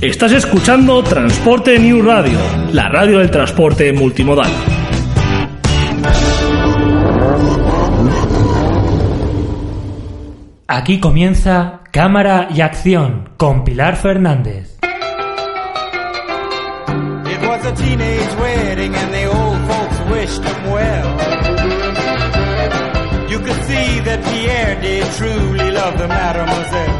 Estás escuchando Transporte New Radio, la radio del transporte multimodal. Aquí comienza Cámara y Acción con Pilar Fernández. It was a teenage wedding and the old folks wished him well. You could see that Pierre did truly love the mademoiselle.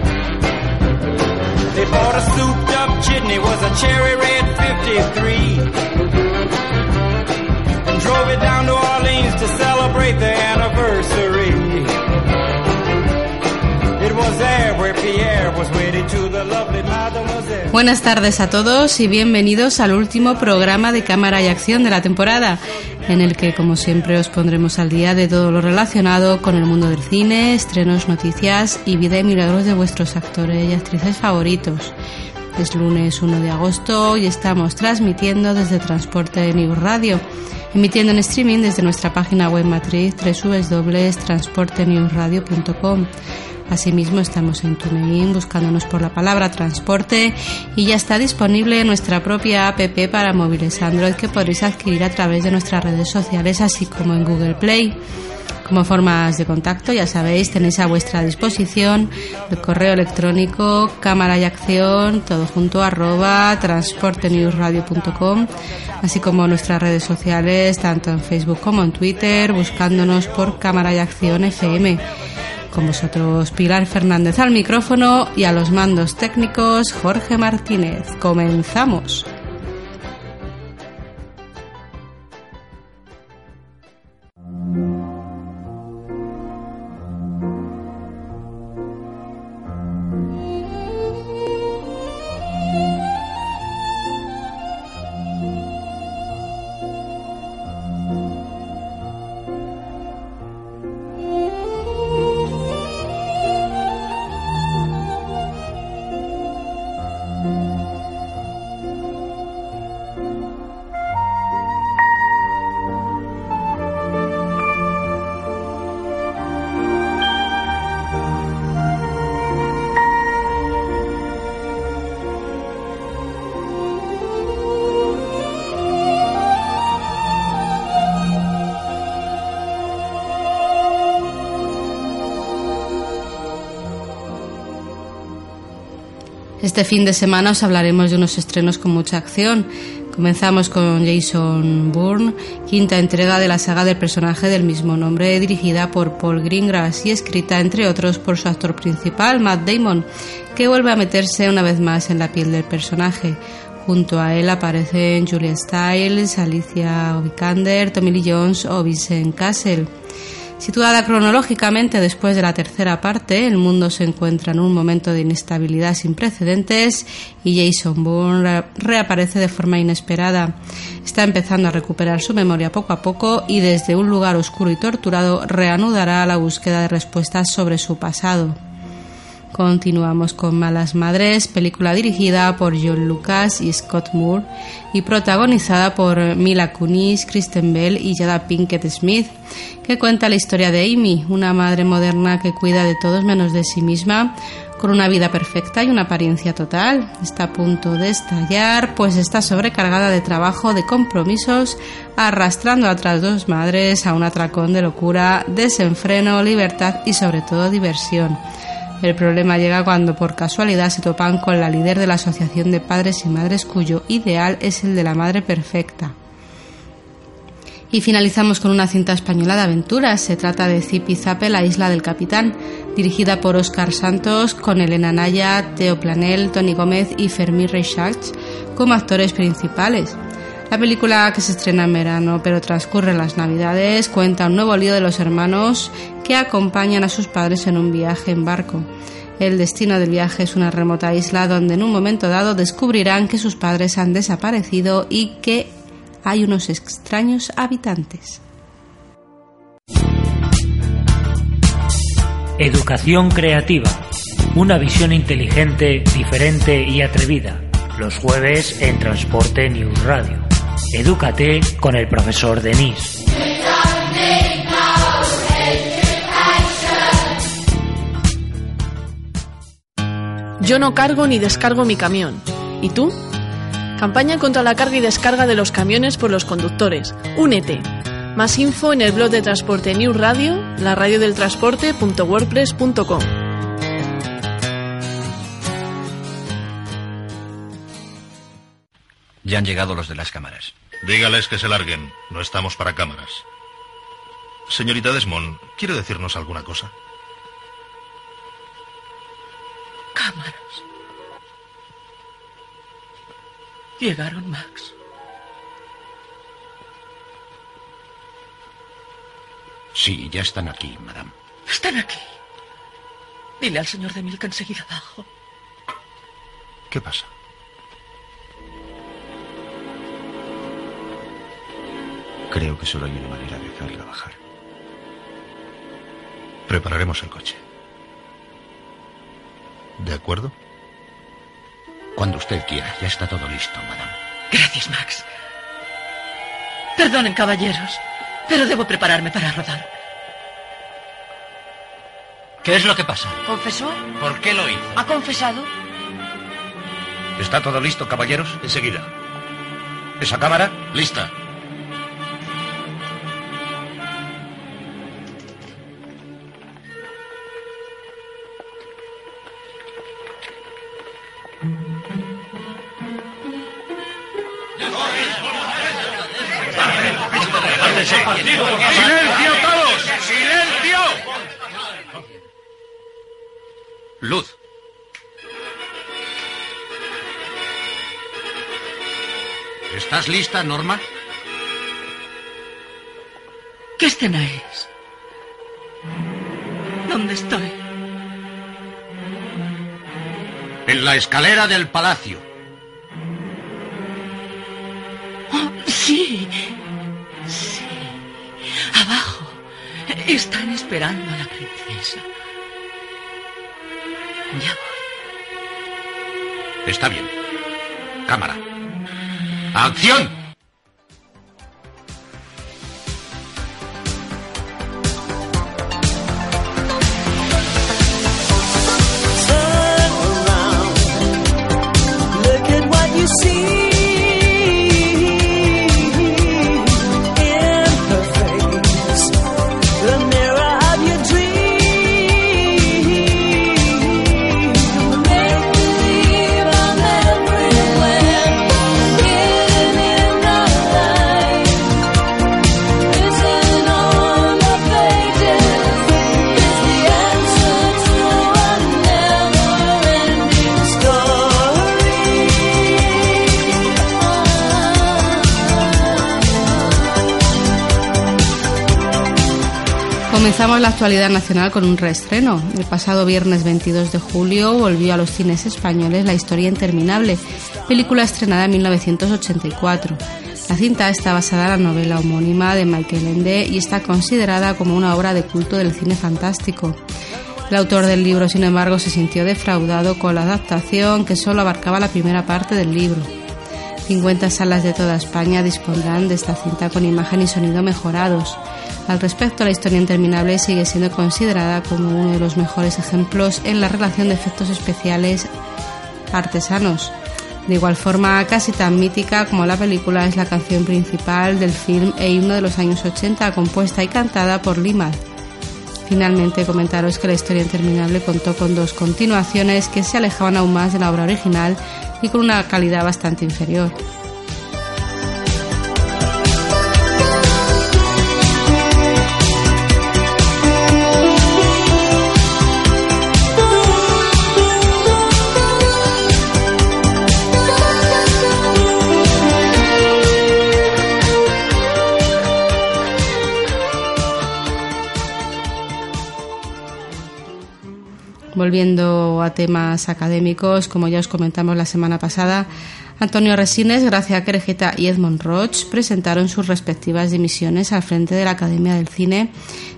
They bought a souped up chitney, was a cherry red 53. And drove it down to Orleans to celebrate the anniversary. It was there where Pierre was wedded to the lovely mademoiselle. Buenas tardes a todos y bienvenidos al último programa de Cámara y Acción de la temporada, en el que, como siempre, os pondremos al día de todo lo relacionado con el mundo del cine, estrenos, noticias y vida y milagros de vuestros actores y actrices favoritos. Es lunes 1 de agosto y estamos transmitiendo desde Transporte News Radio, emitiendo en streaming desde nuestra página web matriz www.transportenewsradio.com. Asimismo estamos en TuneIn buscándonos por la palabra transporte y ya está disponible nuestra propia app para móviles Android que podréis adquirir a través de nuestras redes sociales así como en Google Play. Como formas de contacto, ya sabéis, tenéis a vuestra disposición el correo electrónico cámara y acción, todo junto, arroba transportenewsradio.com, así como nuestras redes sociales, tanto en Facebook como en Twitter, buscándonos por cámara y acción FM. Con vosotros Pilar Fernández al micrófono y a los mandos técnicos Jorge Martínez. Comenzamos. Este fin de semana os hablaremos de unos estrenos con mucha acción. Comenzamos con Jason Bourne, quinta entrega de la saga del personaje del mismo nombre, dirigida por Paul Greengrass y escrita, entre otros, por su actor principal, Matt Damon, que vuelve a meterse una vez más en la piel del personaje. Junto a él aparecen Julia Stiles, Alicia Vikander, Tommy Lee Jones o Vincent Castle. Situada cronológicamente después de la tercera parte, el mundo se encuentra en un momento de inestabilidad sin precedentes y Jason Bourne reaparece de forma inesperada. Está empezando a recuperar su memoria poco a poco y desde un lugar oscuro y torturado reanudará la búsqueda de respuestas sobre su pasado. Continuamos con Malas Madres, película dirigida por John Lucas y Scott Moore y protagonizada por Mila Kunis, Kristen Bell y Jada Pinkett Smith, que cuenta la historia de Amy, una madre moderna que cuida de todos menos de sí misma, con una vida perfecta y una apariencia total. Está a punto de estallar, pues está sobrecargada de trabajo, de compromisos, arrastrando a otras dos madres a un atracón de locura, desenfreno, libertad y sobre todo diversión. El problema llega cuando por casualidad se topan con la líder de la Asociación de Padres y Madres cuyo ideal es el de la madre perfecta. Y finalizamos con una cinta española de aventuras. Se trata de Zipi Zape, la isla del capitán, dirigida por Óscar Santos, con Elena Naya, Teo Planel, Tony Gómez y Fermín Reixach como actores principales. La película que se estrena en verano pero transcurre en las navidades cuenta un nuevo lío de los hermanos que acompañan a sus padres en un viaje en barco. El destino del viaje es una remota isla donde en un momento dado descubrirán que sus padres han desaparecido y que hay unos extraños habitantes. Educación creativa. Una visión inteligente, diferente y atrevida. Los jueves en Transporte News Radio. Edúcate con el profesor Denis. Yo no cargo ni descargo mi camión. ¿Y tú? Campaña contra la carga y descarga de los camiones por los conductores. Únete. Más info en el blog de Transporte News Radio, la radio del. Ya han llegado los de las cámaras. Dígales que se larguen. No estamos para cámaras. Señorita Desmond, ¿quiere decirnos alguna cosa? Cámaras. Llegaron, Max. Sí, ya están aquí, madame. Están aquí. Dile al señor de Mil que enseguida abajo. ¿Qué pasa? Creo que solo hay una manera de hacerla bajar. Prepararemos el coche. ¿De acuerdo? Cuando usted quiera, ya está todo listo, madame. Gracias, Max. Perdonen, caballeros, pero debo prepararme para rodar. ¿Qué es lo que pasa? ¿Confesó? ¿Por qué lo hizo? ¿Ha confesado? ¿Está todo listo, caballeros? Enseguida. ¿Esa cámara? Lista. ¡Silencio todos! ¡Silencio! Luz. ¿Estás lista, Norma? ¿Qué escena es? ¿Dónde estoy? En la escalera del palacio. Están esperando a la princesa. Ya voy. Está bien. Cámara. ¡Acción! Comenzamos la actualidad nacional con un reestreno. El pasado viernes 22 de julio volvió a los cines españoles La historia interminable, película estrenada en 1984. La cinta está basada en la novela homónima de Michael Ende y está considerada como una obra de culto del cine fantástico. El autor del libro, sin embargo, se sintió defraudado con la adaptación que solo abarcaba la primera parte del libro. 50 salas de toda España dispondrán de esta cinta con imagen y sonido mejorados. Al respecto, la historia interminable sigue siendo considerada como uno de los mejores ejemplos en la relación de efectos especiales artesanos. De igual forma, casi tan mítica como la película es la canción principal del film e himno de los años 80, compuesta y cantada por Limal. Finalmente comentaros que la historia interminable contó con dos continuaciones que se alejaban aún más de la obra original y con una calidad bastante inferior. Volviendo a temas académicos, como ya os comentamos la semana pasada, Antonio Resines, Gracia Querejeta y Edmond Roch presentaron sus respectivas dimisiones al frente de la Academia del Cine,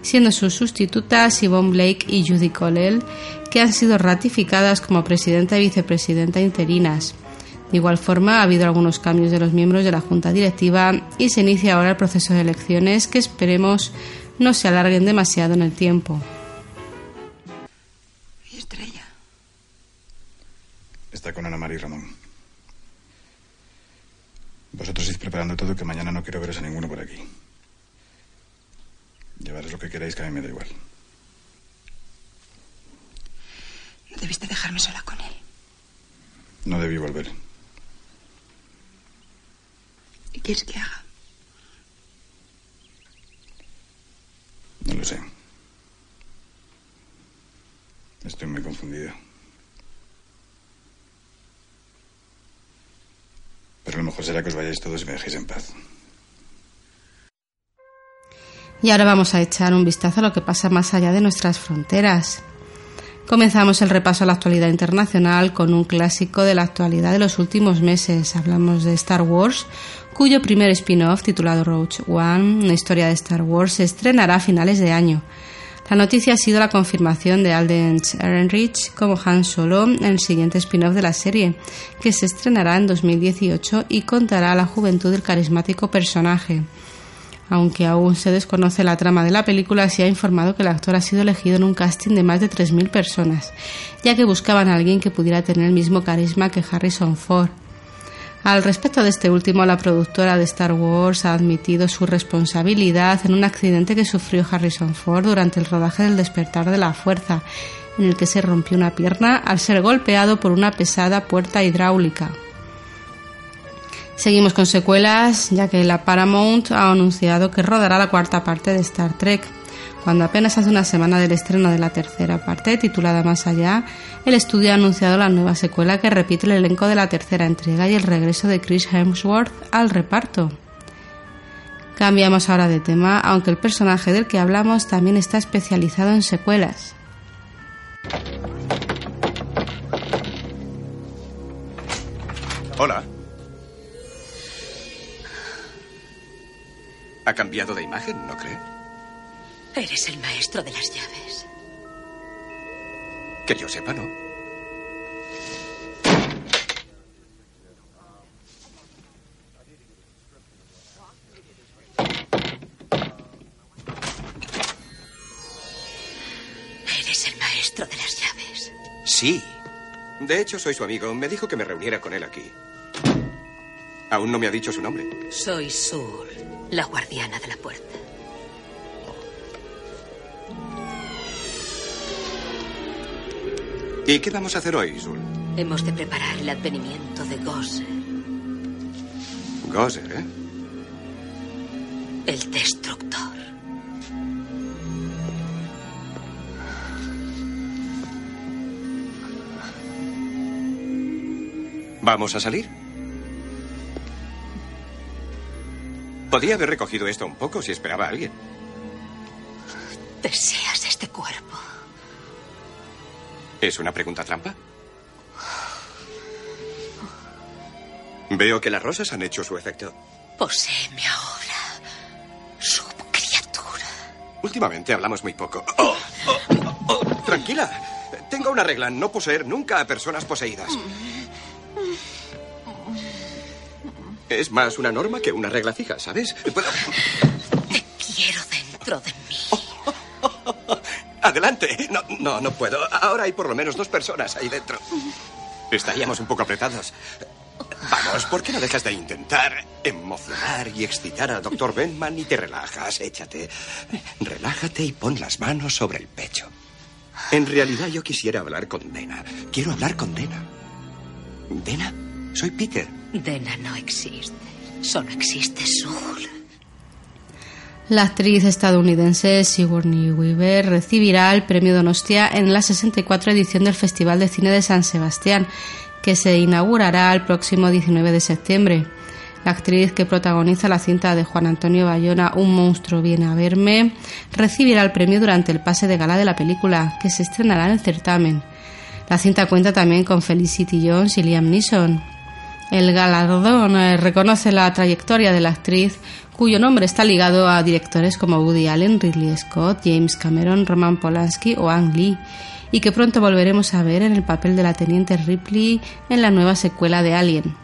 siendo sus sustitutas Yvonne Blake y Judy Colell, que han sido ratificadas como presidenta y vicepresidenta interinas. De igual forma, ha habido algunos cambios de los miembros de la Junta Directiva y se inicia ahora el proceso de elecciones que esperemos no se alarguen demasiado en el tiempo. Y Ramón. Vosotros id preparando todo que mañana no quiero veros a ninguno por aquí. Llevaros lo que queráis, que a mí me da igual. No debiste dejarme sola con él. No debí volver. ¿Qué quieres que haga? No lo sé. Estoy muy confundido. Pero lo mejor será que os vayáis todos y me dejéis en paz. Y ahora vamos a echar un vistazo a lo que pasa más allá de nuestras fronteras. Comenzamos el repaso a la actualidad internacional con un clásico de la actualidad de los últimos meses. Hablamos de Star Wars, cuyo primer spin-off, titulado Rogue One, una historia de Star Wars, se estrenará a finales de año. La noticia ha sido la confirmación de Alden Ehrenreich como Han Solo en el siguiente spin-off de la serie, que se estrenará en 2018 y contará la juventud del carismático personaje. Aunque aún se desconoce la trama de la película, se ha informado que el actor ha sido elegido en un casting de más de 3.000 personas, ya que buscaban a alguien que pudiera tener el mismo carisma que Harrison Ford. Al respecto de este último, la productora de Star Wars ha admitido su responsabilidad en un accidente que sufrió Harrison Ford durante el rodaje del Despertar de la Fuerza, en el que se rompió una pierna al ser golpeado por una pesada puerta hidráulica. Seguimos con secuelas, ya que la Paramount ha anunciado que rodará la cuarta parte de Star Trek. Cuando apenas hace una semana del estreno de la tercera parte, titulada Más allá, el estudio ha anunciado la nueva secuela que repite el elenco de la tercera entrega y el regreso de Chris Hemsworth al reparto. Cambiamos ahora de tema, aunque el personaje del que hablamos también está especializado en secuelas. Hola. Ha cambiado de imagen, ¿no cree? Eres el maestro de las llaves. Que yo sepa, ¿no? Eres el maestro de las llaves. Sí. De hecho, soy su amigo. Me dijo que me reuniera con él aquí. Aún no me ha dicho su nombre. Soy Sur, la guardiana de la puerta. ¿Y qué vamos a hacer hoy, Zul? Hemos de preparar el advenimiento de Gozer, Gozer, ¿eh? el destructor. ¿Vamos a salir? Podría haber recogido esto un poco si esperaba a alguien. ¿Es una pregunta trampa? Veo que las rosas han hecho su efecto. Poséeme ahora, subcriatura. Últimamente hablamos muy poco. ¡Oh! ¡Oh! ¡Oh! Tranquila. Tengo una regla, no poseer nunca a personas poseídas. Es más una norma que una regla fija, ¿sabes? Puedo- Adelante. No, no, no puedo. Ahora hay por lo menos dos personas ahí dentro. Estaríamos un poco apretados. Vamos, ¿por qué no dejas de intentar emocionar y excitar al doctor Benman y te relajas? Échate. Relájate y pon las manos sobre el pecho. En realidad yo quisiera hablar con Dena. Quiero hablar con Dena. ¿Dena? Soy Peter. Dena no existe. Solo existe Sul. La actriz estadounidense Sigourney Weaver recibirá el premio Donostia en la 64 edición del Festival de Cine de San Sebastián, que se inaugurará el próximo 19 de septiembre. La actriz que protagoniza la cinta de Juan Antonio Bayona, Un monstruo viene a verme, recibirá el premio durante el pase de gala de la película, que se estrenará en el certamen. La cinta cuenta también con Felicity Jones y Liam Neeson. El galardón eh, reconoce la trayectoria de la actriz, cuyo nombre está ligado a directores como Woody Allen, Ridley Scott, James Cameron, Roman Polanski o Ang Lee, y que pronto volveremos a ver en el papel de la teniente Ripley en la nueva secuela de Alien.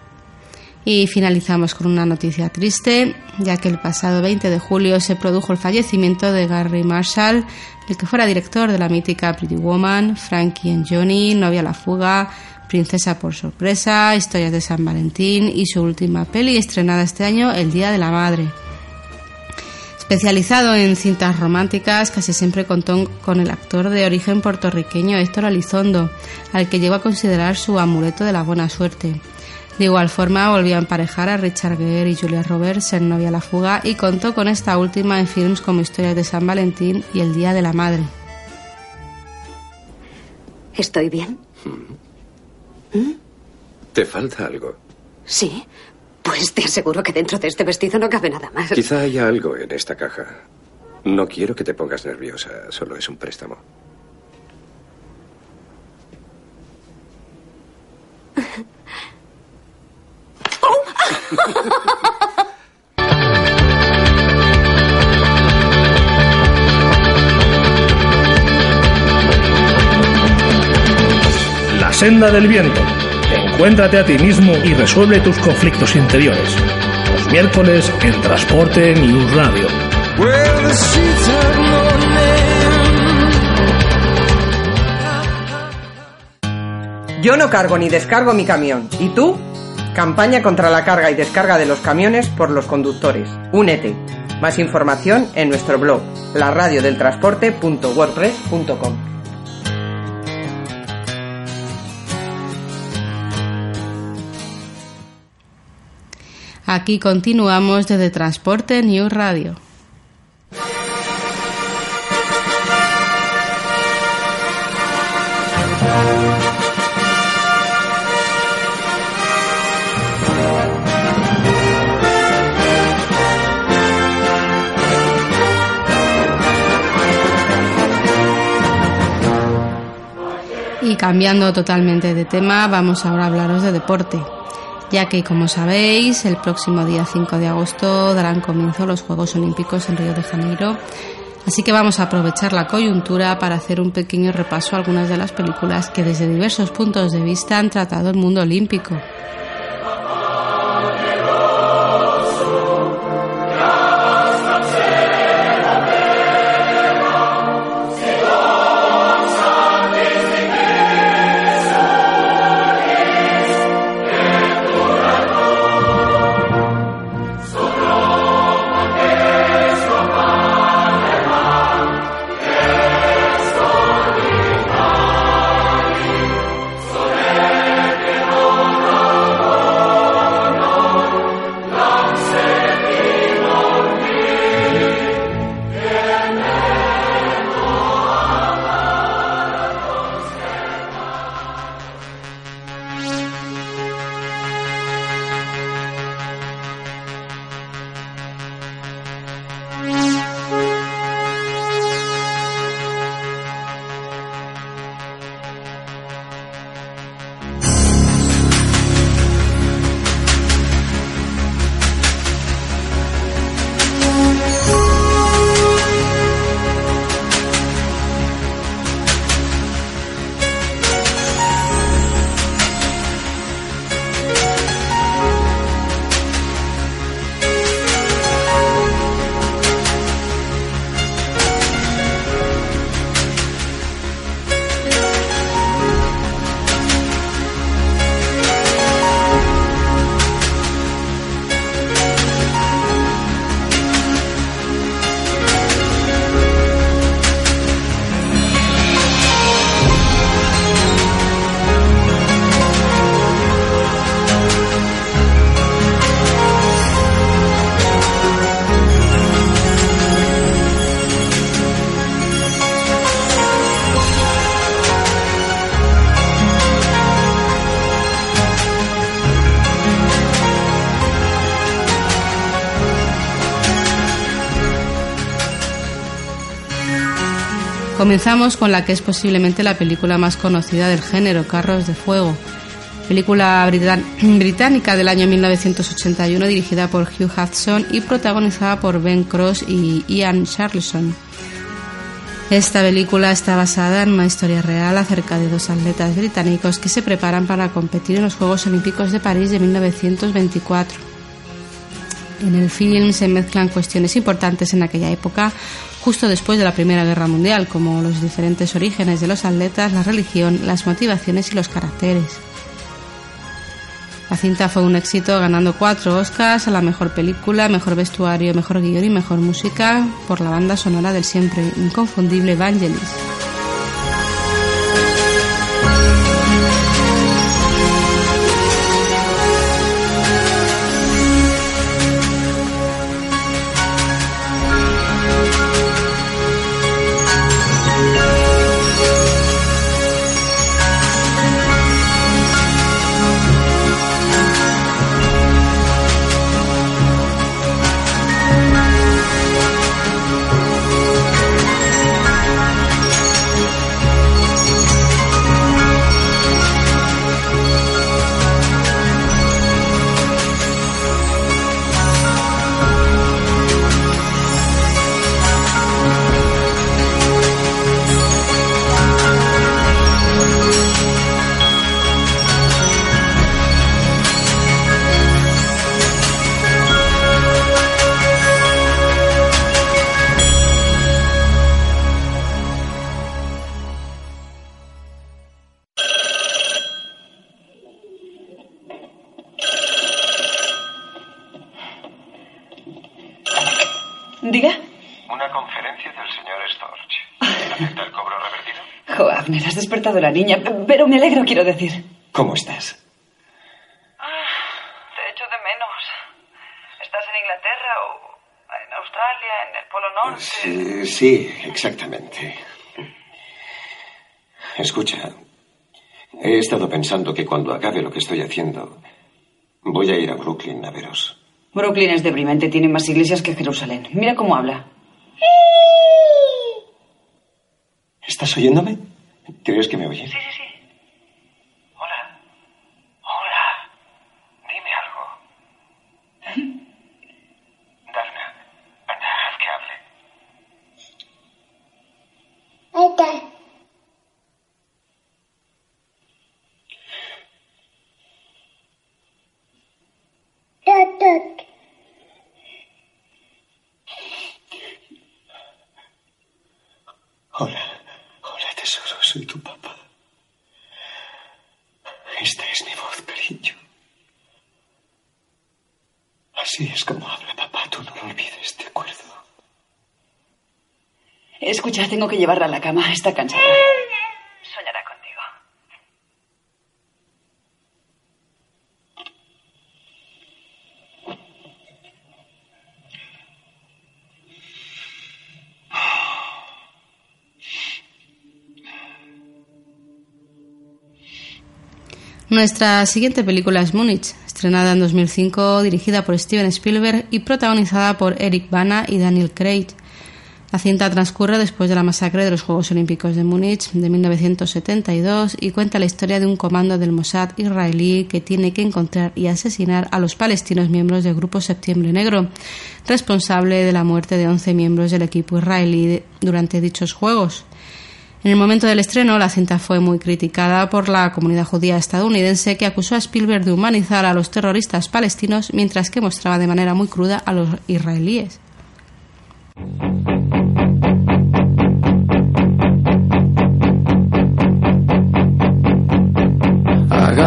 Y finalizamos con una noticia triste, ya que el pasado 20 de julio se produjo el fallecimiento de Gary Marshall, el que fuera director de la mítica Pretty Woman, Frankie and Johnny, Novia la fuga, Princesa por sorpresa, Historias de San Valentín y su última peli estrenada este año, El Día de la Madre. Especializado en cintas románticas, casi siempre contó con el actor de origen puertorriqueño Héctor Alizondo, al que llegó a considerar su amuleto de la buena suerte. De igual forma, volvió a emparejar a Richard Gere y Julia Roberts en Novia a la fuga y contó con esta última en films como Historias de San Valentín y El Día de la Madre. ¿Estoy bien? ¿Te falta algo? Sí. Pues te aseguro que dentro de este vestido no cabe nada más. Quizá haya algo en esta caja. No quiero que te pongas nerviosa, solo es un préstamo. senda del viento. Encuéntrate a ti mismo y resuelve tus conflictos interiores. Los miércoles en Transporte News Radio. Yo no cargo ni descargo mi camión. ¿Y tú? Campaña contra la carga y descarga de los camiones por los conductores. Únete. Más información en nuestro blog, laradiodeltransporte.wordpress.com. Aquí continuamos desde Transporte News Radio. Y cambiando totalmente de tema, vamos ahora a hablaros de deporte, ya que como sabéis, el próximo día 5 de agosto darán comienzo los Juegos Olímpicos en Río de Janeiro, así que vamos a aprovechar la coyuntura para hacer un pequeño repaso a algunas de las películas que desde diversos puntos de vista han tratado el mundo olímpico. Comenzamos con la que es posiblemente la película más conocida del género, Carros de Fuego, película británica del año 1981 dirigida por Hugh Hudson y protagonizada por Ben Cross y Ian Charleson. Esta película está basada en una historia real acerca de dos atletas británicos que se preparan para competir en los Juegos Olímpicos de París de 1924. En el film se mezclan cuestiones importantes en aquella época, justo después de la Primera Guerra Mundial, como los diferentes orígenes de los atletas, la religión, las motivaciones y los caracteres. La cinta fue un éxito ganando cuatro Oscars a la mejor película, mejor vestuario, mejor guion y mejor música por la banda sonora del siempre inconfundible Vangelis. Despertado la niña, pero me alegro, quiero decir. ¿Cómo estás? Te echo de menos. ¿Estás en Inglaterra o en Australia, en el Polo Norte? Sí, sí, exactamente. Escucha, he estado pensando que cuando acabe lo que estoy haciendo, voy a ir a Brooklyn a veros. Brooklyn es deprimente, tiene más iglesias que Jerusalén. Mira cómo habla. ¿Estás oyéndome? ¿Crees que me oyes? Sí, sí, sí. Hola. Hola. Dime algo. Dafna, anda, haz que hable. Hola, hola tesoro, soy tu papá. Esta es mi voz, cariño. Así es como habla papá, tú no lo olvides, ¿de acuerdo? Escucha, tengo que llevarla a la cama, está cansada. Nuestra siguiente película es Múnich, estrenada en 2005, dirigida por Steven Spielberg y protagonizada por Eric Bana y Daniel Craig. La cinta transcurre después de la masacre de los Juegos Olímpicos de Múnich de 1972 y cuenta la historia de un comando del Mossad israelí que tiene que encontrar y asesinar a los palestinos miembros del Grupo Septiembre Negro, responsable de la muerte de 11 miembros del equipo israelí durante dichos Juegos. En el momento del estreno, la cinta fue muy criticada por la comunidad judía estadounidense que acusó a Spielberg de humanizar a los terroristas palestinos mientras que mostraba de manera muy cruda a los israelíes.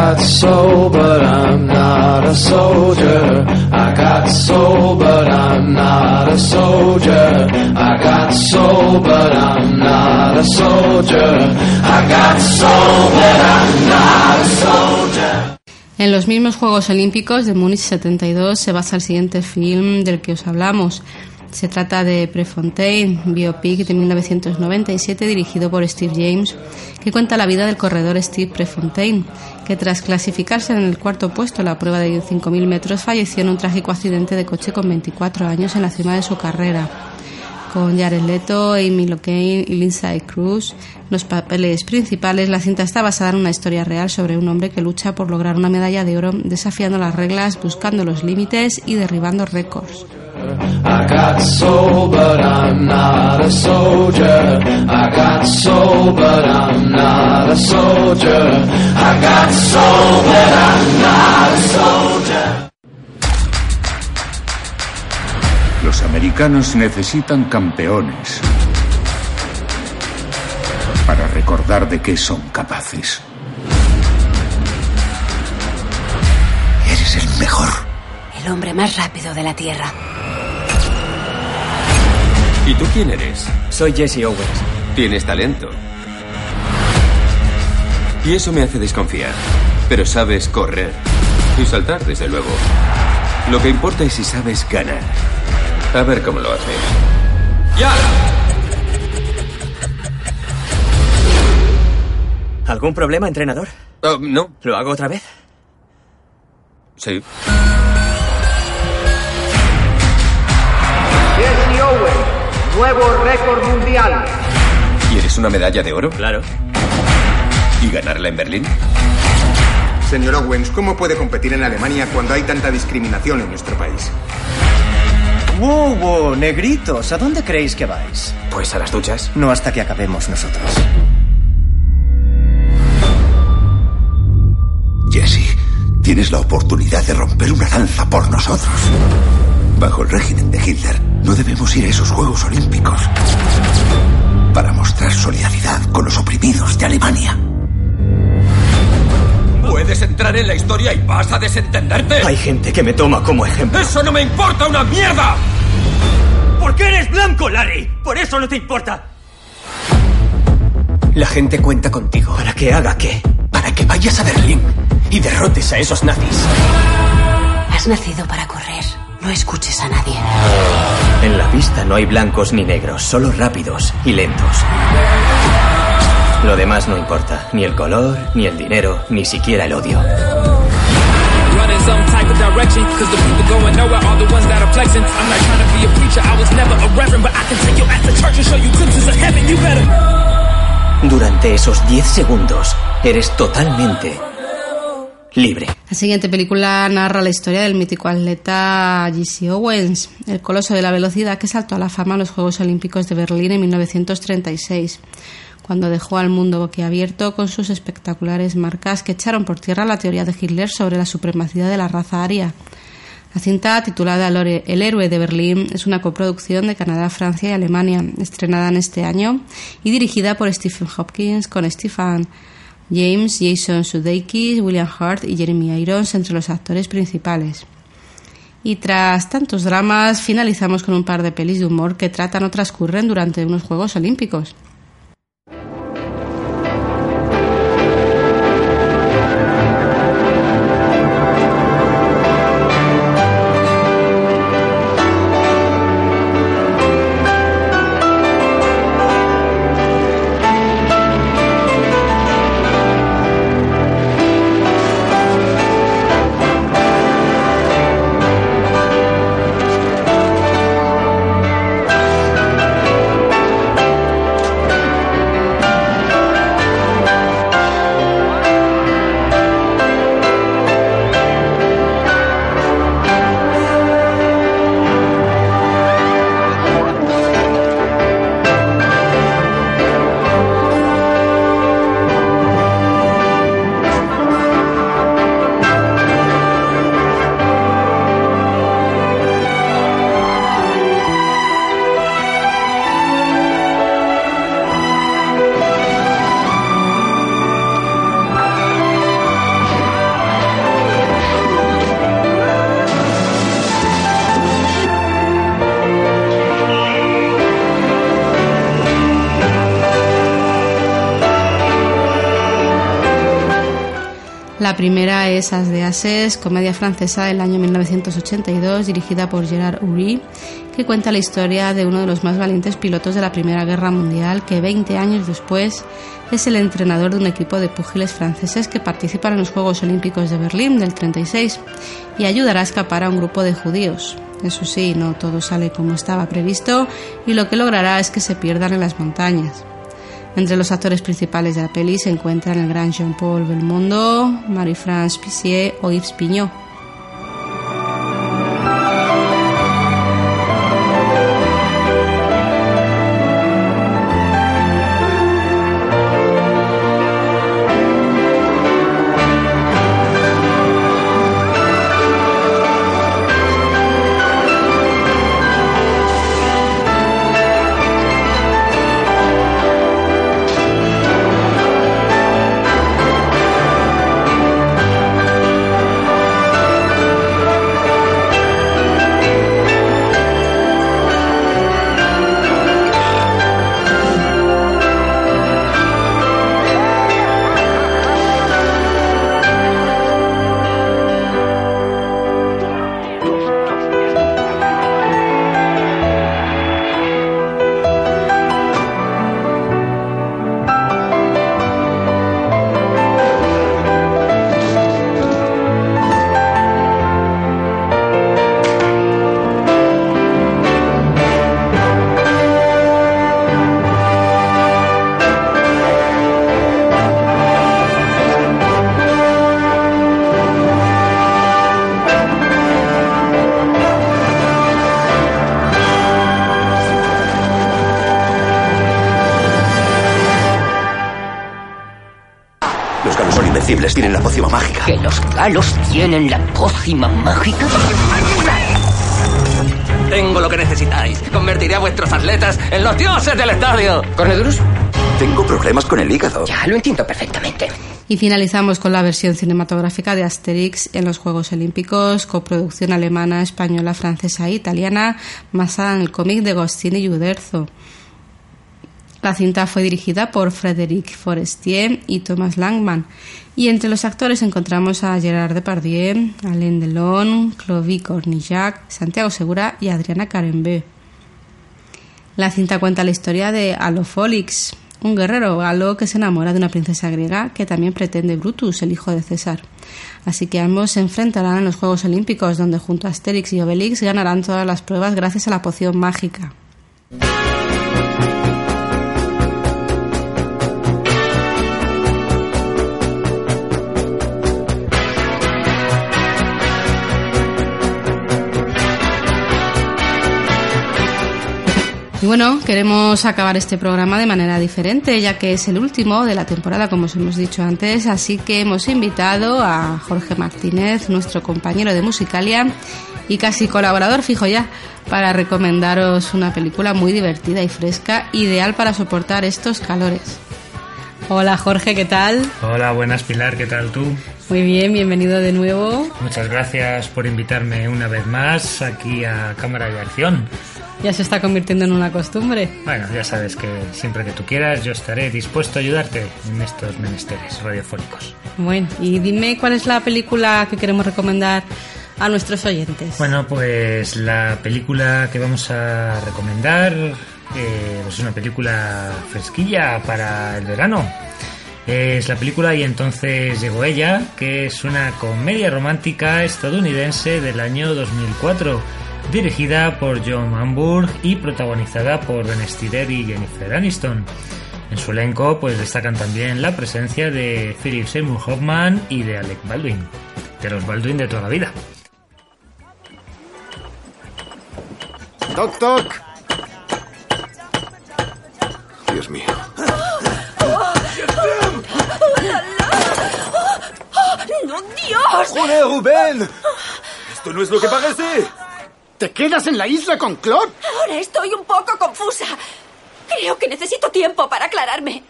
Got soul, but I'm not a soldier. I got soul, but I'm not a soldier. I got soul, but I'm not a soldier. I got soul, but I'm not a soldier. En los mismos Juegos Olímpicos de Múnich 72 se basa el siguiente film del que os hablamos. Se trata de Prefontaine, biopic de 1997 dirigido por Steve James, que cuenta la vida del corredor Steve Prefontaine, que tras clasificarse en el cuarto puesto en la prueba de 5.000 metros falleció en un trágico accidente de coche con 24 años en la cima de su carrera. Con Jared Leto, Amy Locane y Lindsay Cruz los papeles principales, la cinta está basada en una historia real sobre un hombre que lucha por lograr una medalla de oro desafiando las reglas, buscando los límites y derribando récords. I got soul, but I'm not a soldier. I got soul, but I'm not a soldier. I got soul, but I'm not a soldier. Los americanos necesitan campeones para recordar de qué son capaces. Eres el mejor. El hombre más rápido de la Tierra. ¿Y tú quién eres? Soy Jesse Owens. Tienes talento. Y eso me hace desconfiar. Pero sabes correr. Y saltar, desde luego. Lo que importa es si sabes ganar. A ver cómo lo haces. ¡Ya! ¿Algún problema, entrenador? Oh, no. ¿Lo hago otra vez? Sí. Nuevo récord mundial. ¿Quieres una medalla de oro? Claro. ¿Y ganarla en Berlín? Señor Owens, ¿cómo puede competir en Alemania cuando hay tanta discriminación en nuestro país? ¡Wow, wow! Negritos, ¿a dónde creéis que vais? Pues a las duchas. No hasta que acabemos nosotros. Jesse, tienes la oportunidad de romper una lanza por nosotros. Bajo el régimen de Hitler, no debemos ir a esos Juegos Olímpicos para mostrar solidaridad con los oprimidos de Alemania. Puedes entrar en la historia y vas a desentenderte. Hay gente que me toma como ejemplo. ¡Eso no me importa una mierda! ¿Por qué eres blanco, Larry? Por eso no te importa. La gente cuenta contigo. ¿Para que haga qué? Para que vayas a Berlín y derrotes a esos nazis. Has nacido para correr. No escuches a nadie. En la pista no hay blancos ni negros, solo rápidos y lentos. Lo demás no importa, ni el color, ni el dinero, ni siquiera el odio. Durante esos 10 segundos, eres totalmente La siguiente película narra la historia del mítico atleta Jesse Owens, el coloso de la velocidad que saltó a la fama en los Juegos Olímpicos de Berlín en 1936, cuando dejó al mundo boquiabierto con sus espectaculares marcas que echaron por tierra la teoría de Hitler sobre la supremacía de la raza aria. La cinta, titulada El héroe de Berlín, es una coproducción de Canadá, Francia y Alemania, estrenada en este año y dirigida por Stephen Hopkins con Stephen James, Jason Sudeikis, William Hurt y Jeremy Irons entre los actores principales. Y tras tantos dramas, finalizamos con un par de pelis de humor que tratan o transcurren durante unos Juegos Olímpicos. La primera es As de Ases, comedia francesa del año 1982, dirigida por Gerard Uri, que cuenta la historia de uno de los más valientes pilotos de la Primera Guerra Mundial, que 20 años después es el entrenador de un equipo de púgiles franceses que participan en los Juegos Olímpicos de Berlín del 36 y ayudará a escapar a un grupo de judíos. Eso sí, no todo sale como estaba previsto y lo que logrará es que se pierdan en las montañas. Entre los actores principales de la peli se encuentran el gran Jean-Paul Belmondo, Marie-France Pissier o Yves Pignot. ¿Que los galos tienen la pócima mágica? Tengo lo que necesitáis. Convertiré a vuestros atletas en los dioses del estadio. ¿Cornedurus? Tengo problemas con el hígado. Ya lo entiendo perfectamente. Y finalizamos con la versión cinematográfica de Asterix en los Juegos Olímpicos, coproducción alemana, española, francesa e italiana, basada en el cómic de Gostini y Uderzo. La cinta fue dirigida por Frédéric Forestier y Thomas Langman, y entre los actores encontramos a Gerard Depardieu, Alain Delon, Clovis Cornillac, Santiago Segura y Adriana Carembé. La cinta cuenta la historia de Alofólix, un guerrero galo que se enamora de una princesa griega que también pretende Brutus, el hijo de César. Así que ambos se enfrentarán en los Juegos Olímpicos, donde junto a Asterix y Obelix ganarán todas las pruebas gracias a la poción mágica. Y bueno, queremos acabar este programa de manera diferente, ya que es el último de la temporada, como os hemos dicho antes, así que hemos invitado a Jorge Martínez, nuestro compañero de Musicalia y casi colaborador fijo ya, para recomendaros una película muy divertida y fresca, ideal para soportar estos calores. Hola Jorge, ¿qué tal? Hola, buenas Pilar, ¿qué tal tú? Muy bien, bienvenido de nuevo. Muchas gracias por invitarme una vez más aquí a Cámara de Acción. Ya se está convirtiendo en una costumbre. Bueno, ya sabes que siempre que tú quieras yo estaré dispuesto a ayudarte en estos menesteres radiofónicos. Bueno, y dime cuál es la película que queremos recomendar a nuestros oyentes. Bueno, pues la película que vamos a recomendar eh, es una película fresquilla para el verano. Es la película Y entonces llegó ella, que es una comedia romántica estadounidense del año 2004, dirigida por John Hamburg y protagonizada por Ben Stiller y Jennifer Aniston. En su elenco pues destacan también la presencia de Philip Seymour Hoffman y de Alec Baldwin, de los Baldwin de toda la vida. Toc, toc. Dios mío. ¡No, Dios! ¡Joder, Rubén! Esto no es lo que parece. ¿Te quedas en la isla con Claude? Ahora estoy un poco confusa. Creo que necesito tiempo para aclararme.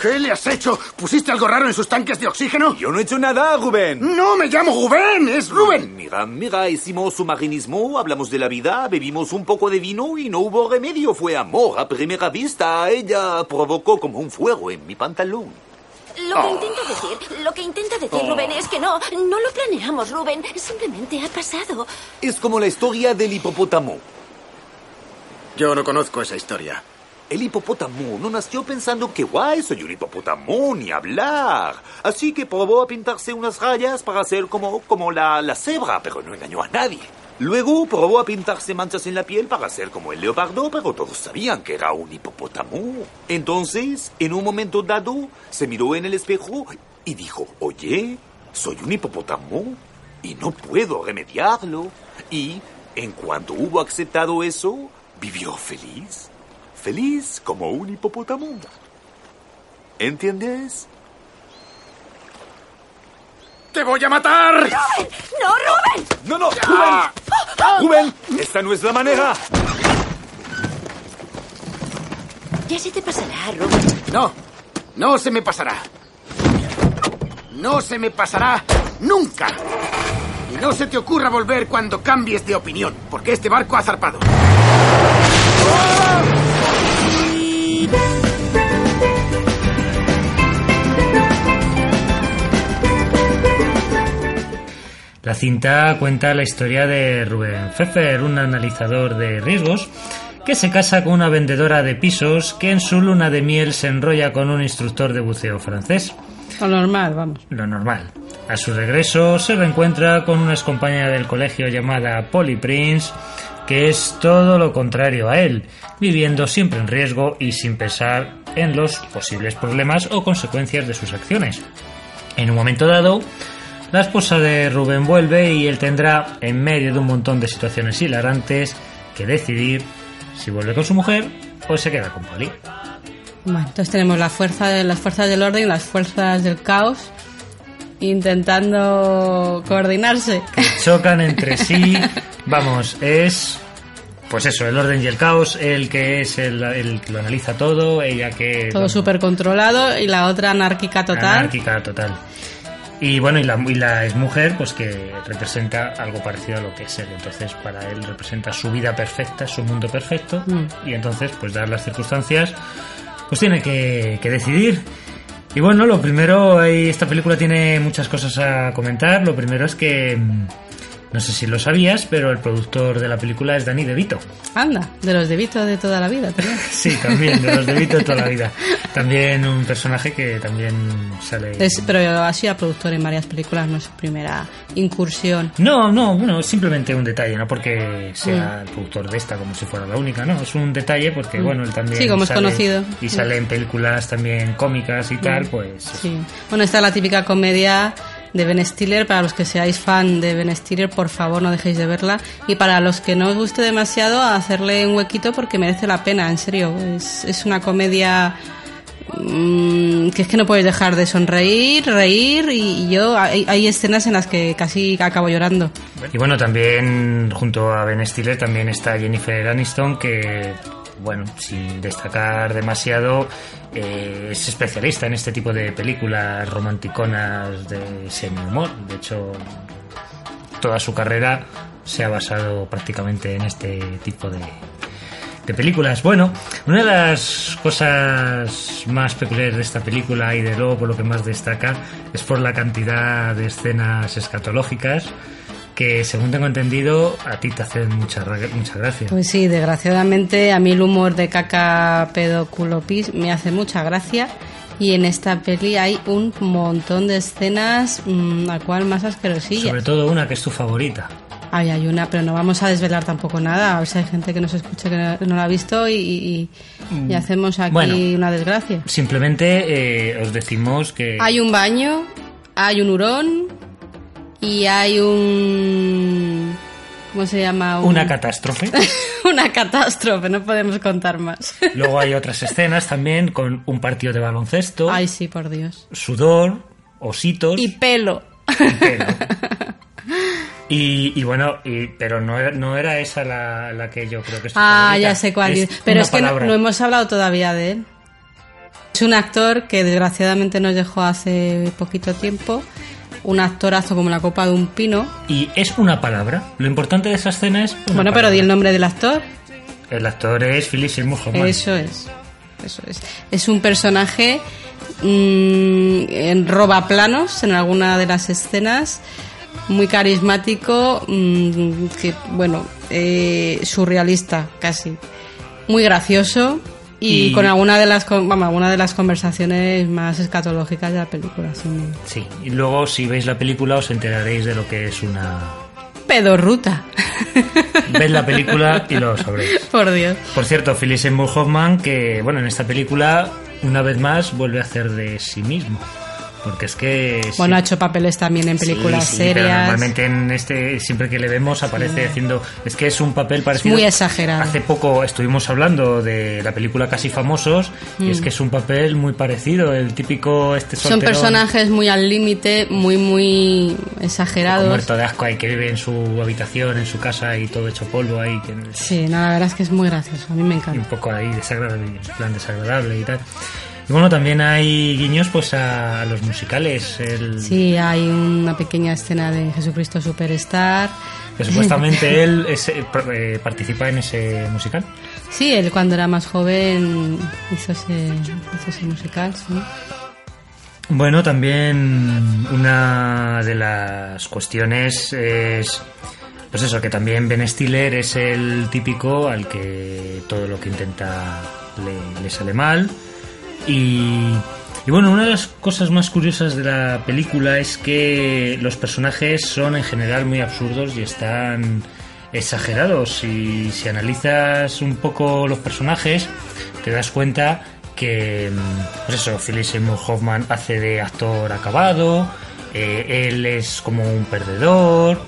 ¿Qué le has hecho? ¿Pusiste algo raro en sus tanques de oxígeno? Yo no he hecho nada, Rubén. No me llamo Rubén, es Rubén. Mira, mira, hicimos submarinismo, hablamos de la vida, bebimos un poco de vino y no hubo remedio. Fue amor a primera vista. Ella provocó como un fuego en mi pantalón. Lo que intento decir, lo que intenta decir Oh. Rubén es que no, no lo planeamos, Rubén. Simplemente ha pasado. Es como la historia del hipopótamo. Yo no conozco esa historia. El hipopótamo no nació pensando que guay, soy un hipopótamo, ni hablar. Así que probó a pintarse unas rayas para ser como, como la, la cebra, pero no engañó a nadie. Luego probó a pintarse manchas en la piel para ser como el leopardo, pero todos sabían que era un hipopótamo. Entonces, en un momento dado, se miró en el espejo y dijo, oye, soy un hipopótamo y no puedo remediarlo. Y, en cuanto hubo aceptado eso, vivió feliz. Feliz como un hipopótamo. ¿Entiendes? ¡Te voy a matar! ¡No, Rubén! No, no, Rubén. Rubén, esta no es la manera. Ya se te pasará, Rubén. No, no se me pasará. No se me pasará nunca. Y no se te ocurra volver cuando cambies de opinión, porque este barco ha zarpado. La cinta cuenta la historia de Rubén Pfeffer, un analizador de riesgos, que se casa con una vendedora de pisos que en su luna de miel se enrolla con un instructor de buceo francés. Lo normal, vamos. Lo normal. A su regreso se reencuentra con una excompañera del colegio llamada Polly Prince, que es todo lo contrario a él, viviendo siempre en riesgo y sin pensar en los posibles problemas o consecuencias de sus acciones. En un momento dado, la esposa de Rubén vuelve y él tendrá, en medio de un montón de situaciones hilarantes, que decidir si vuelve con su mujer o se queda con Polly. Bueno, entonces tenemos la fuerza de, las fuerzas del orden y las fuerzas del caos intentando coordinarse. Chocan entre sí. Vamos, es. Pues eso, el orden y el caos, el que es el, el que lo analiza todo, ella que. Todo súper controlado y la otra anárquica total. Anárquica total. Y bueno, y la, y la exmujer, pues que representa algo parecido a lo que es él. Entonces, para él representa su vida perfecta, su mundo perfecto. Mm. Y entonces, pues dadas las circunstancias, pues tiene que, que decidir. Y bueno, lo primero, esta película tiene muchas cosas a comentar. Lo primero es que, mm, no sé si lo sabías, pero el productor de la película es Danny DeVito. Anda, de los de Vito de toda la vida también. Sí, también, de los DeVito de toda la vida. También un personaje que también sale... Es- pero ha sido productor en varias películas, no es su primera incursión. No, no, bueno, es simplemente un detalle, no porque sea Mm. el productor de esta como si fuera la única, no, es un detalle porque, Mm. bueno, él también Sí, como es sale- conocido. y Mm. sale en películas también cómicas y tal, Mm. pues Sí. Bueno, esta es la típica comedia de Ben Stiller. Para los que seáis fan de Ben Stiller, por favor no dejéis de verla. Y para los que no os guste demasiado, hacerle un huequito porque merece la pena, en serio. Es, es una comedia mm, que es que no puedes dejar de sonreír, reír y, y yo hay, hay escenas en las que casi acabo llorando. Y bueno, también junto a Ben Stiller también está Jennifer Aniston que, bueno, sin destacar demasiado, eh, es especialista en este tipo de películas romanticonas de semi-humor. De hecho, toda su carrera se ha basado prácticamente en este tipo de, de películas. Bueno, una de las cosas más peculiares de esta película y de luego por lo que más destaca es por la cantidad de escenas escatológicas que según tengo entendido a ti te hacen mucha, ra- mucha gracia. Pues sí, desgraciadamente a mí el humor de caca pedo culo pis me hace mucha gracia y en esta peli hay un montón de escenas mm, a cual más asquerosillas. Sobre todo una que es tu favorita. Ay, hay una, pero no vamos a desvelar tampoco nada. A ver si hay gente que nos escucha que no, no la ha visto y, y- y hacemos aquí Bueno. una desgracia. Simplemente eh, os decimos que... Hay un baño, hay un hurón y hay un... ¿Cómo se llama? Un- Una catástrofe. una catástrofe, no podemos contar más. Luego hay otras escenas también con un partido de baloncesto, Ay, sí, por Dios. sudor, ositos. Y pelo. Y, y bueno, y, pero no era, no era esa la, la que yo creo que es Ah, favorita. ya sé cuál Es es. Pero es que no, no hemos hablado todavía de él. Es un actor que desgraciadamente nos dejó hace poquito tiempo. Un actorazo como la copa de un pino. Y es una palabra. Lo importante de esa escena es. Bueno, pero di el nombre del actor. El actor es Philip Seymour Hoffman. Eso es. Eso es. Es un personaje mm, en roba planos en alguna de las escenas. Muy carismático, mm, que bueno, eh, surrealista casi. Muy gracioso y, Y- con alguna de las con- vamos, alguna de las conversaciones más escatológicas de la película. duda. Sí, y luego si veis la película os enteraréis de lo que es una. pedorruta. Ved la película y lo sabréis. Por Dios. Por cierto, Philip Seymour Hoffman, que bueno, en esta película, una vez más, vuelve a hacer de sí mismo. Porque es que... sí. Bueno, ha hecho papeles también en películas Sí, sí, pero serias. normalmente en este, siempre que le vemos aparece haciendo. Es que es un papel parecido. muy exagerado. Hace poco estuvimos hablando de la película Casi Famosos y Mm. es que es un papel muy parecido. El típico este Son solterón personajes muy al límite, muy, muy exagerados. muerto de asco ahí que vive en su habitación, en su casa y todo hecho polvo ahí. Que, Sí, no, la verdad es que es muy gracioso. A mí me y encanta. un poco ahí desagradable, en plan desagradable y tal. Y bueno, también hay guiños pues a, los musicales. El, Sí, hay una pequeña escena de Jesucristo Superstar. Que supuestamente él es, eh, eh, participa en ese musical. Sí, él cuando era más joven hizo ese, hizo ese musical, sí. Bueno, también una de las cuestiones es, pues eso, que también Ben Stiller es el típico al que todo lo que intenta le, le sale mal. Y, y bueno, una de las cosas más curiosas de la película es que los personajes son en general muy absurdos y están exagerados. Y si analizas un poco los personajes, te das cuenta que, mm, pues eso, Philip Seymour Hoffman hace de actor acabado, eh, él es como un perdedor.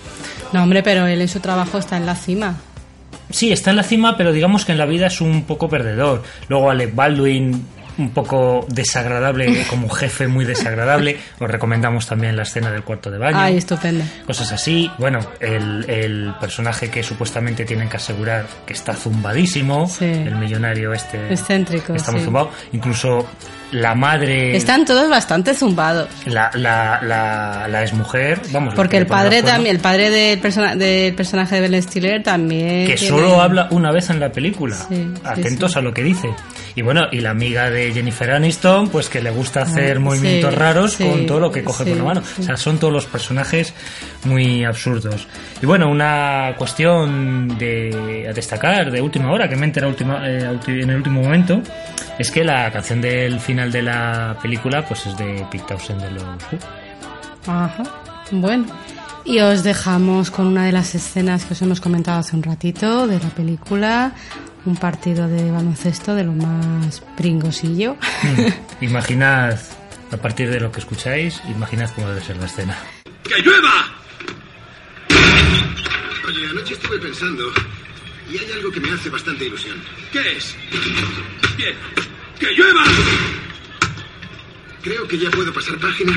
No, hombre, pero él en su trabajo está en la cima. Sí, está en la cima, pero digamos que en la vida es un poco perdedor. Luego Alec Baldwin, un poco desagradable, como jefe muy desagradable. Os recomendamos también la escena del cuarto de baño. Ay, estupendo. Cosas así. Bueno, el, el personaje que supuestamente tienen que asegurar que está zumbadísimo, el millonario este Excéntrico, está muy sí. zumbado. Incluso la madre, Están todos bastante zumbados. la, la, la, la exmujer, vamos. Porque el padre también, el padre del, persona- del personaje de Ben Stiller también. que tiene- solo habla una vez en la película. Sí, Atentos sí. a lo que dice. Y bueno, y la amiga de Jennifer Aniston, pues que le gusta hacer Ah, movimientos sí, raros sí, con todo lo que coge sí, con la mano. O sea, son todos los personajes muy absurdos. Y bueno, una cuestión de, a destacar de última hora, que me última, eh, en el último momento, es que la canción del final de la película pues es de Pete Townshend de los Who. Ajá. Bueno. Y os dejamos con una de las escenas que os hemos comentado hace un ratito de la película. Un partido de baloncesto de lo más pringosillo. Mm. Imaginad, a partir de lo que escucháis, imaginad cómo debe ser la escena. ¡Que llueva! Oye, anoche estuve pensando y hay algo que me hace bastante ilusión. ¿Qué es? Bien. ¡Que llueva! Creo que ya puedo pasar página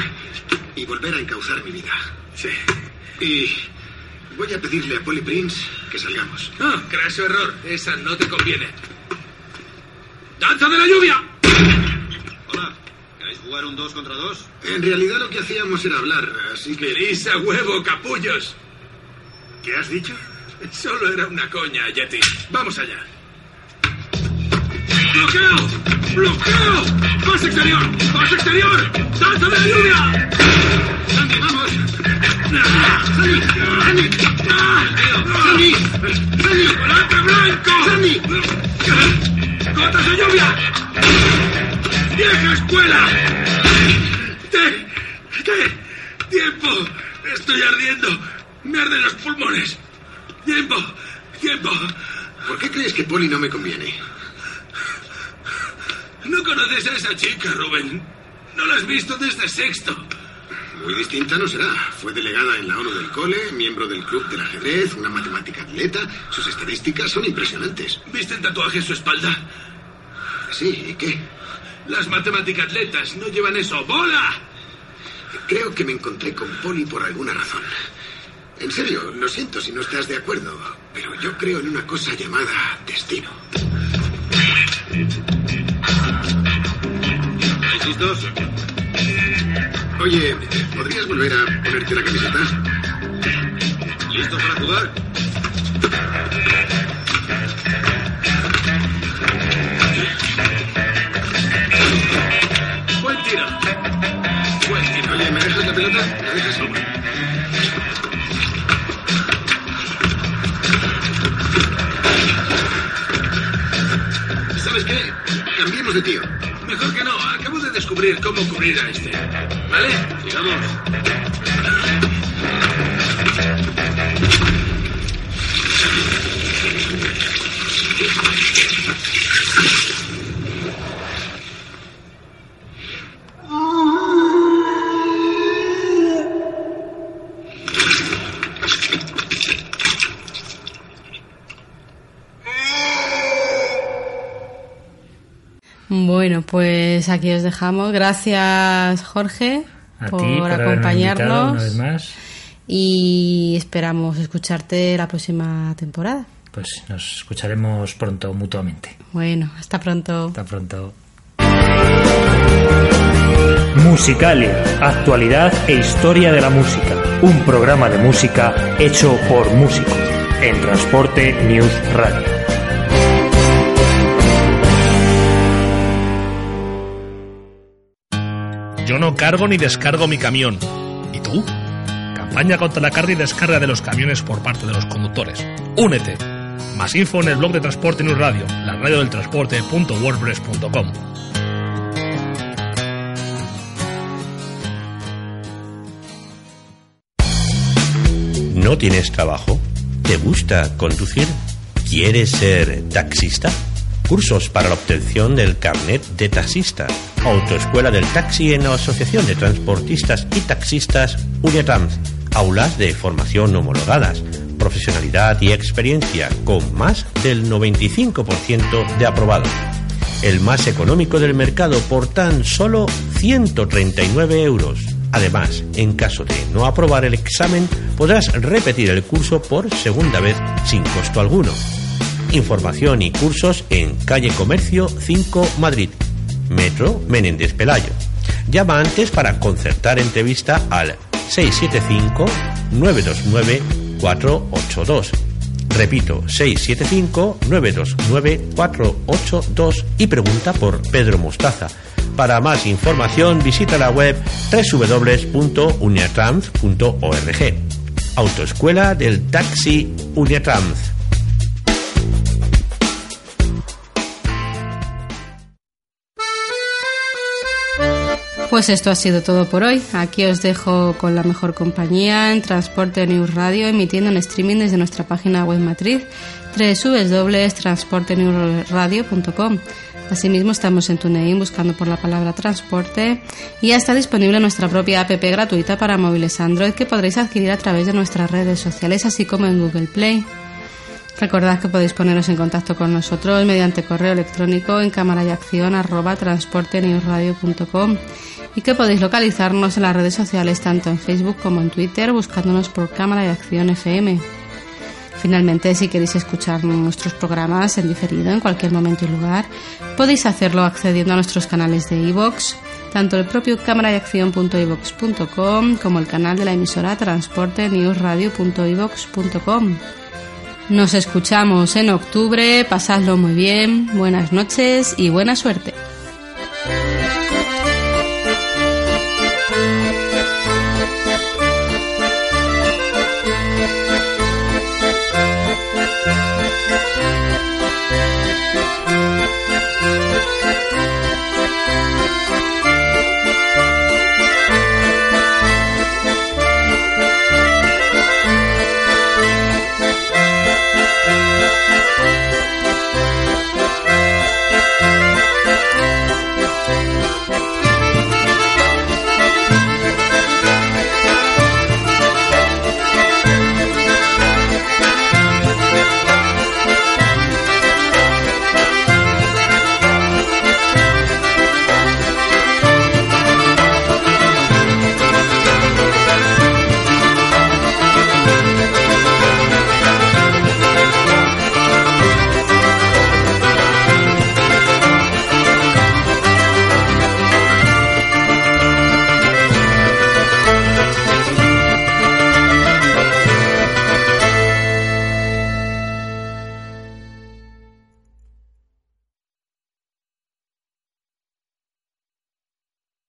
y volver a encauzar mi vida. Sí. Y voy a pedirle a Polly Prince que salgamos. Ah, craso error. Esa no te conviene. ¡Danza de la lluvia! Hola. ¿Queréis jugar un 2 contra 2? En realidad lo que hacíamos era hablar, así que... ¡Queréis a huevo, capullos! ¿Qué has dicho? Solo era una coña, Yeti. Vamos allá. ¡Bloqueo! ¡Bloqueo! ¡Pase exterior! ¡Pase exterior! ¡Danza de la lluvia! ¡Sandy, vamos! ¡Sandy! ¡Sandy! ¡Sandy! ¡Sandy! ¡Volante blanco! ¡Sandy! ¡Gotas de lluvia! ¡Vieja escuela! ¡Te! ¡Te! ¡Tiempo! ¡Estoy ardiendo! ¡Me arden los pulmones! ¡Tiempo! ¡Tiempo! ¿Por qué crees que Polly no me conviene? No conoces a esa chica, Rubén. No la has visto desde sexto. Muy distinta no será. Fue delegada en la ONU del cole, miembro del club del ajedrez, una matemática atleta. Sus estadísticas son impresionantes. ¿Viste el tatuaje en su espalda? Sí, ¿y qué? Las matemáticas atletas no llevan eso. ¡Bola! Creo que me encontré con Polly por alguna razón. En serio, lo siento si no estás de acuerdo, pero yo creo en una cosa llamada destino. ¿Estáis listos? Oye, ¿podrías volver a ponerte la camiseta? ¿Listos para jugar? Buen tiro. Buen tiro. Oye, ¿me dejas la pelota? ¿Me dejas? ¿Sabes qué? Cambiemos de tío. Mejor que no. Acabo descubrir cómo cubrir a este. ¿Vale? Sigamos. Pues aquí os dejamos. Gracias, Jorge, A por, ti, acompañarnos. una vez más. Y esperamos escucharte la próxima temporada. Pues nos escucharemos pronto mutuamente. Bueno, hasta pronto. Hasta pronto. Musicalia, actualidad e historia de la música. Un programa de música hecho por músicos. En Transporte News Radio. Yo no cargo ni descargo mi camión. ¿Y tú? Campaña contra la carga y descarga de los camiones por parte de los conductores. Únete. Más info en el blog de Transporte News Radio, la radio del transporte.wordpress.com. ¿No tienes trabajo? ¿Te gusta conducir? ¿Quieres ser taxista? Cursos para la obtención del carnet de taxista. Autoescuela del taxi en la Asociación de Transportistas y Taxistas Uniatrans. Aulas de formación homologadas. Profesionalidad y experiencia con más del 95% de aprobados. El más económico del mercado por tan solo 139 euros. Además, en caso de no aprobar el examen, podrás repetir el curso por segunda vez sin costo alguno. Información y cursos en Calle Comercio 5 Madrid, Metro Menéndez Pelayo. Llama antes para concertar entrevista al 675-929-482. Repito, 675-929-482 y pregunta por Pedro Mostaza. Para más información visita la web www.uniatrans.org. Autoescuela del Taxi Uniatrans. Pues esto ha sido todo por hoy. Aquí os dejo con la mejor compañía en Transporte News Radio, emitiendo en streaming desde nuestra página web matriz www.transportenewsradio.com. Asimismo, estamos en TuneIn buscando por la palabra transporte y ya está disponible nuestra propia app gratuita para móviles Android que podréis adquirir a través de nuestras redes sociales, así como en Google Play. Recordad que podéis poneros en contacto con nosotros mediante correo electrónico en cámara y que podéis localizarnos en las redes sociales tanto en Facebook como en Twitter buscándonos por cámara y acción FM. Finalmente, si queréis escuchar nuestros programas en diferido en cualquier momento y lugar, podéis hacerlo accediendo a nuestros canales de iVoox, tanto el propio cámara y acción.ivox.com como el canal de la emisora transportenewsradio.ivox.com. Nos escuchamos en octubre, pasadlo muy bien, buenas noches y buena suerte.